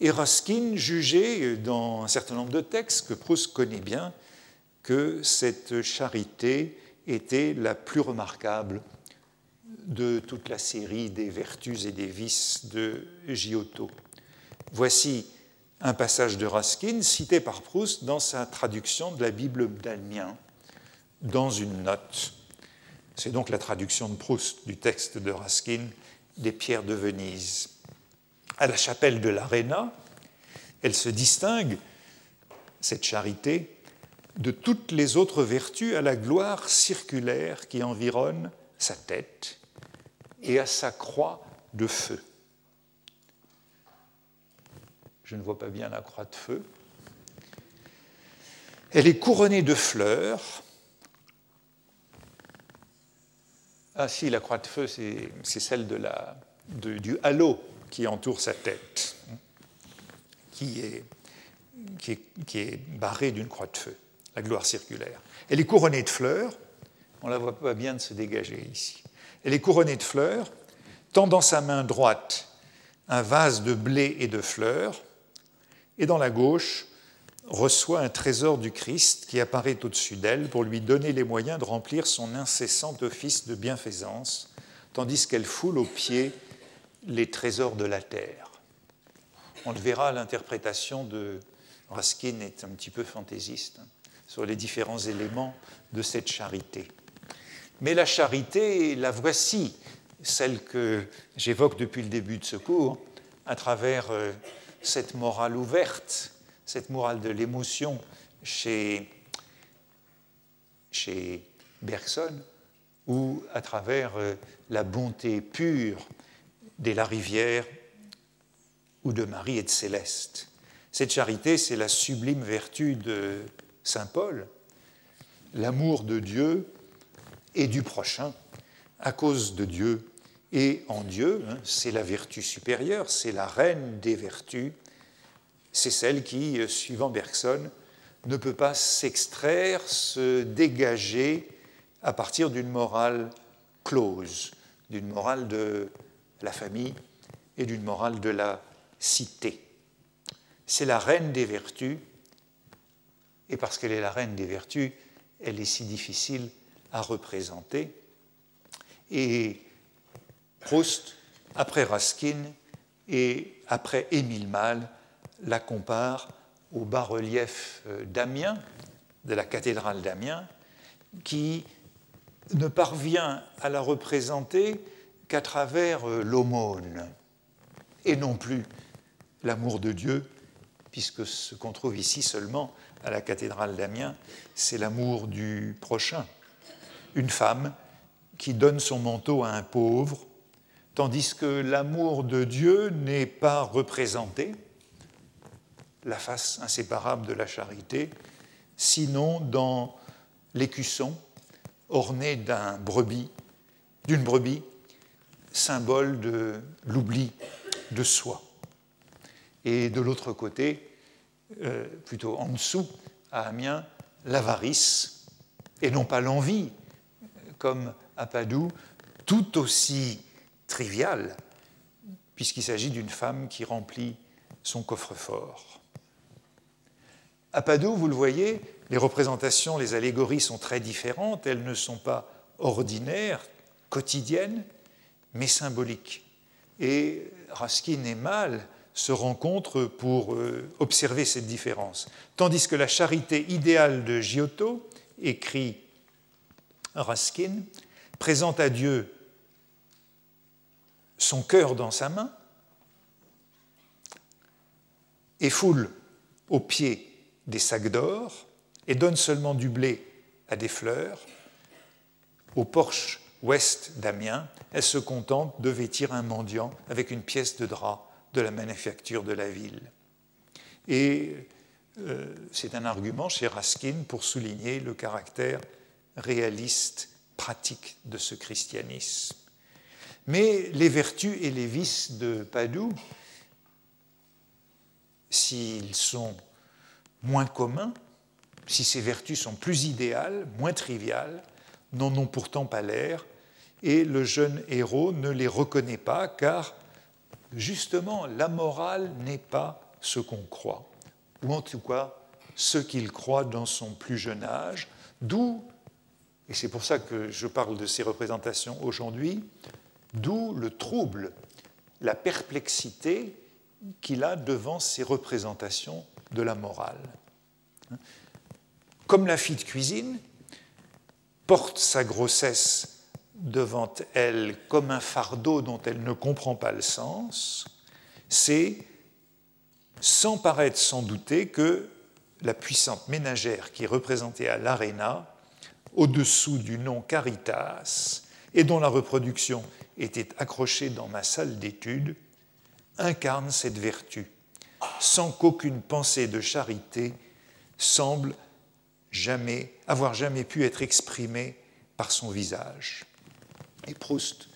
Et Ruskin jugeait dans un certain nombre de textes que Proust connaît bien que cette charité était la plus remarquable de toute la série des vertus et des vices de Giotto. Voici un passage de Ruskin cité par Proust dans sa traduction de la Bible d'Almien, dans une note. C'est donc la traduction de Proust du texte de Ruskin des pierres de Venise. À la chapelle de l'Arena, elle se distingue, cette charité, de toutes les autres vertus à la gloire circulaire qui environne sa tête et à sa croix de feu. Je ne vois pas bien la croix de feu. Elle est couronnée de fleurs. Ah si, la croix de feu, c'est celle de du halo qui entoure sa tête, qui est, qui est, qui est barré d'une croix de feu, la gloire circulaire. Elle est couronnée de fleurs. On ne la voit pas bien de se dégager ici. Elle est couronnée de fleurs, tend dans sa main droite un vase de blé et de fleurs, et dans la gauche reçoit un trésor du Christ qui apparaît au-dessus d'elle pour lui donner les moyens de remplir son incessant office de bienfaisance, tandis qu'elle foule aux pieds les trésors de la terre. On le verra, l'interprétation de Raskin est un petit peu fantaisiste hein, sur les différents éléments de cette charité. Mais la charité, la voici, celle que j'évoque depuis le début de ce cours, à travers euh, cette morale ouverte, cette morale de l'émotion chez, Bergson, ou à travers euh, la bonté pure des La Rivière ou de Marie et de Céleste. Cette charité, c'est la sublime vertu de Saint Paul, l'amour de Dieu et du prochain à cause de Dieu et en Dieu. Hein, c'est la vertu supérieure, c'est la reine des vertus, c'est celle qui, euh, suivant Bergson, ne peut pas s'extraire, se dégager à partir d'une morale close, d'une morale de la famille et d'une morale de la cité. C'est la reine des vertus, et parce qu'elle est la reine des vertus, elle est si difficile à représenter. Et Proust, après Raskin et après Émile Malle, la compare au bas-relief euh, d'Amiens, de la cathédrale d'Amiens, qui ne parvient à la représenter qu'à travers euh, l'aumône, et non plus l'amour de Dieu, puisque ce qu'on trouve ici seulement à la cathédrale d'Amiens, c'est l'amour du prochain, une femme qui donne son manteau à un pauvre, tandis que l'amour de Dieu n'est pas représenté, la face inséparable de la charité, sinon dans l'écusson orné d'un brebis, d'une brebis, symbole de l'oubli de soi. Et de l'autre côté, euh, plutôt en dessous, à Amiens, l'avarice, et non pas l'envie, comme à Padoue, tout aussi trivial, puisqu'il s'agit d'une femme qui remplit son coffre-fort. À Padoue, vous le voyez, les représentations, les allégories sont très différentes, elles ne sont pas ordinaires, quotidiennes, mais symboliques. Et Raskin et Mal se rencontrent pour euh, observer cette différence. Tandis que la charité idéale de Giotto, écrit Raskin, présente à Dieu son cœur dans sa main et foule aux pieds des sacs d'or et donne seulement du blé à des fleurs. Au porche ouest d'Amiens, elle se contente de vêtir un mendiant avec une pièce de drap de la manufacture de la ville. Et euh, c'est un argument chez Raskin pour souligner le caractère réaliste pratique de ce christianisme. Mais les vertus et les vices de Padoue, s'ils sont moins communs, si ces vertus sont plus idéales, moins triviales, n'en ont pourtant pas l'air, et le jeune héros ne les reconnaît pas, car justement la morale n'est pas ce qu'on croit, ou en tout cas ce qu'il croit dans son plus jeune âge, d'où, et c'est pour ça que je parle de ces représentations aujourd'hui, d'où le trouble, la perplexité qu'il a devant ces représentations de la morale. Comme la fille de cuisine porte sa grossesse devant elle comme un fardeau dont elle ne comprend pas le sens, c'est sans paraître sans douter que la puissante ménagère qui est représentée à l'Arena, au-dessous du nom Caritas, et dont la reproduction était accrochée dans ma salle d'études, incarne cette vertu, sans qu'aucune pensée de charité semble jamais avoir jamais pu être exprimée par son visage. Et Proust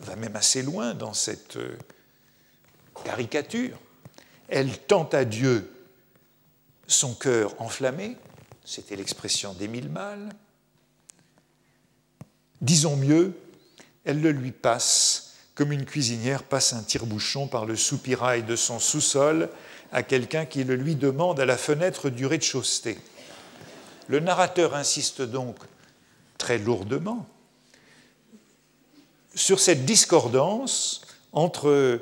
va même assez loin dans cette euh, caricature. Elle tend à Dieu son cœur enflammé, c'était l'expression d'Émile Malle. Disons mieux, elle le lui passe comme une cuisinière passe un tire-bouchon par le soupirail de son sous-sol à quelqu'un qui le lui demande à la fenêtre du rez-de-chaussée. Le narrateur insiste donc très lourdement sur cette discordance entre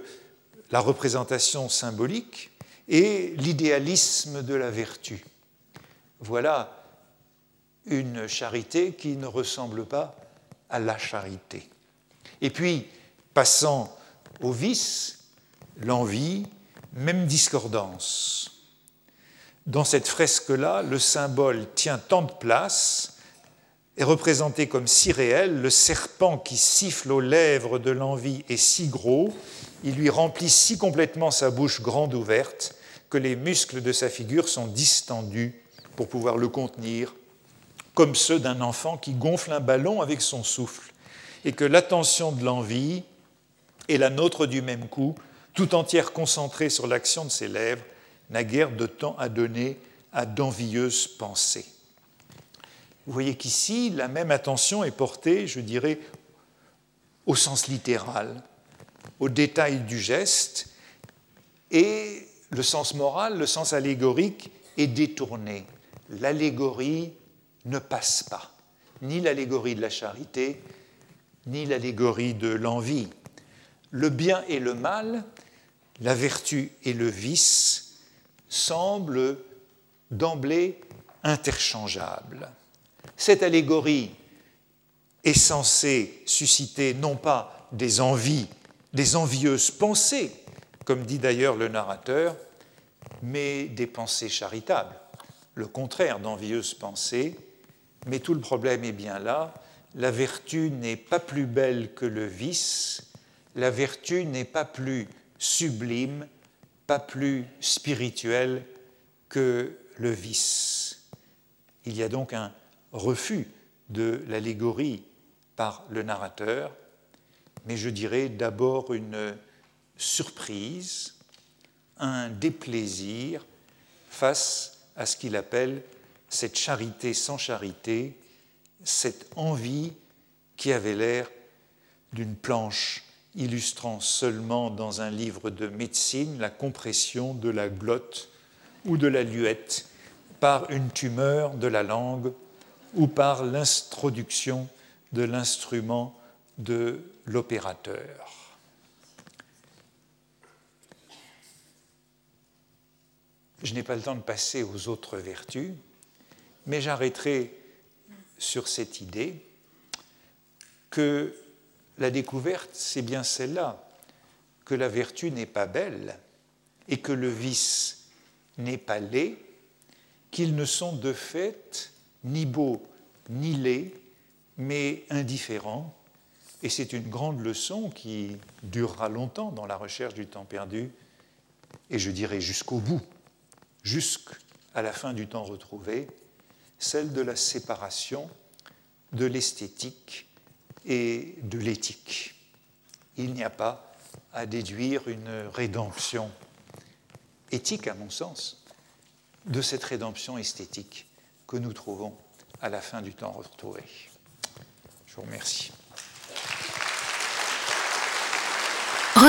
la représentation symbolique et l'idéalisme de la vertu. Voilà une charité qui ne ressemble pas à la charité. Et puis, passant au vice, l'envie, même discordance. Dans cette fresque-là, le symbole tient tant de place, est représenté comme si réel, le serpent qui siffle aux lèvres de l'envie est si gros, il lui remplit si complètement sa bouche grande ouverte, que les muscles de sa figure sont distendus pour pouvoir le contenir, comme ceux d'un enfant qui gonfle un ballon avec son souffle, et que l'attention de l'envie est la nôtre du même coup, tout entière concentrée sur l'action de ses lèvres, n'a guère de temps à donner à d'envieuses pensées. Vous voyez qu'ici, la même attention est portée, je dirais, au sens littéral, au détail du geste, et le sens moral, le sens allégorique est détourné. L'allégorie ne passe pas, ni l'allégorie de la charité, ni l'allégorie de l'envie. Le bien et le mal, la vertu et le vice semblent d'emblée interchangeables. Cette allégorie est censée susciter non pas des envies, des envieuses pensées, comme dit d'ailleurs le narrateur, mais des pensées charitables, le contraire d'envieuses pensées, mais tout le problème est bien là, la vertu n'est pas plus belle que le vice, la vertu n'est pas plus sublime, pas plus spirituelle que le vice. Il y a donc un refus de l'allégorie par le narrateur, mais je dirais d'abord une surprise, un déplaisir face à ce qu'il appelle cette charité sans charité, cette envie qui avait l'air d'une planche illustrant seulement dans un livre de médecine la compression de la glotte ou de la luette par une tumeur de la langue ou par l'introduction de l'instrument de l'opérateur. Je n'ai pas le temps de passer aux autres vertus, mais j'arrêterai sur cette idée que la découverte, c'est bien celle-là, que la vertu n'est pas belle et que le vice n'est pas laid, qu'ils ne sont de fait ni beaux ni laids, mais indifférents. Et c'est une grande leçon qui durera longtemps dans la recherche du temps perdu, et je dirais jusqu'au bout jusqu'à la fin du temps retrouvé, celle de la séparation de l'esthétique et de l'éthique. Il n'y a pas à déduire une rédemption éthique, à mon sens, de cette rédemption esthétique que nous trouvons à la fin du temps retrouvé. Je vous remercie.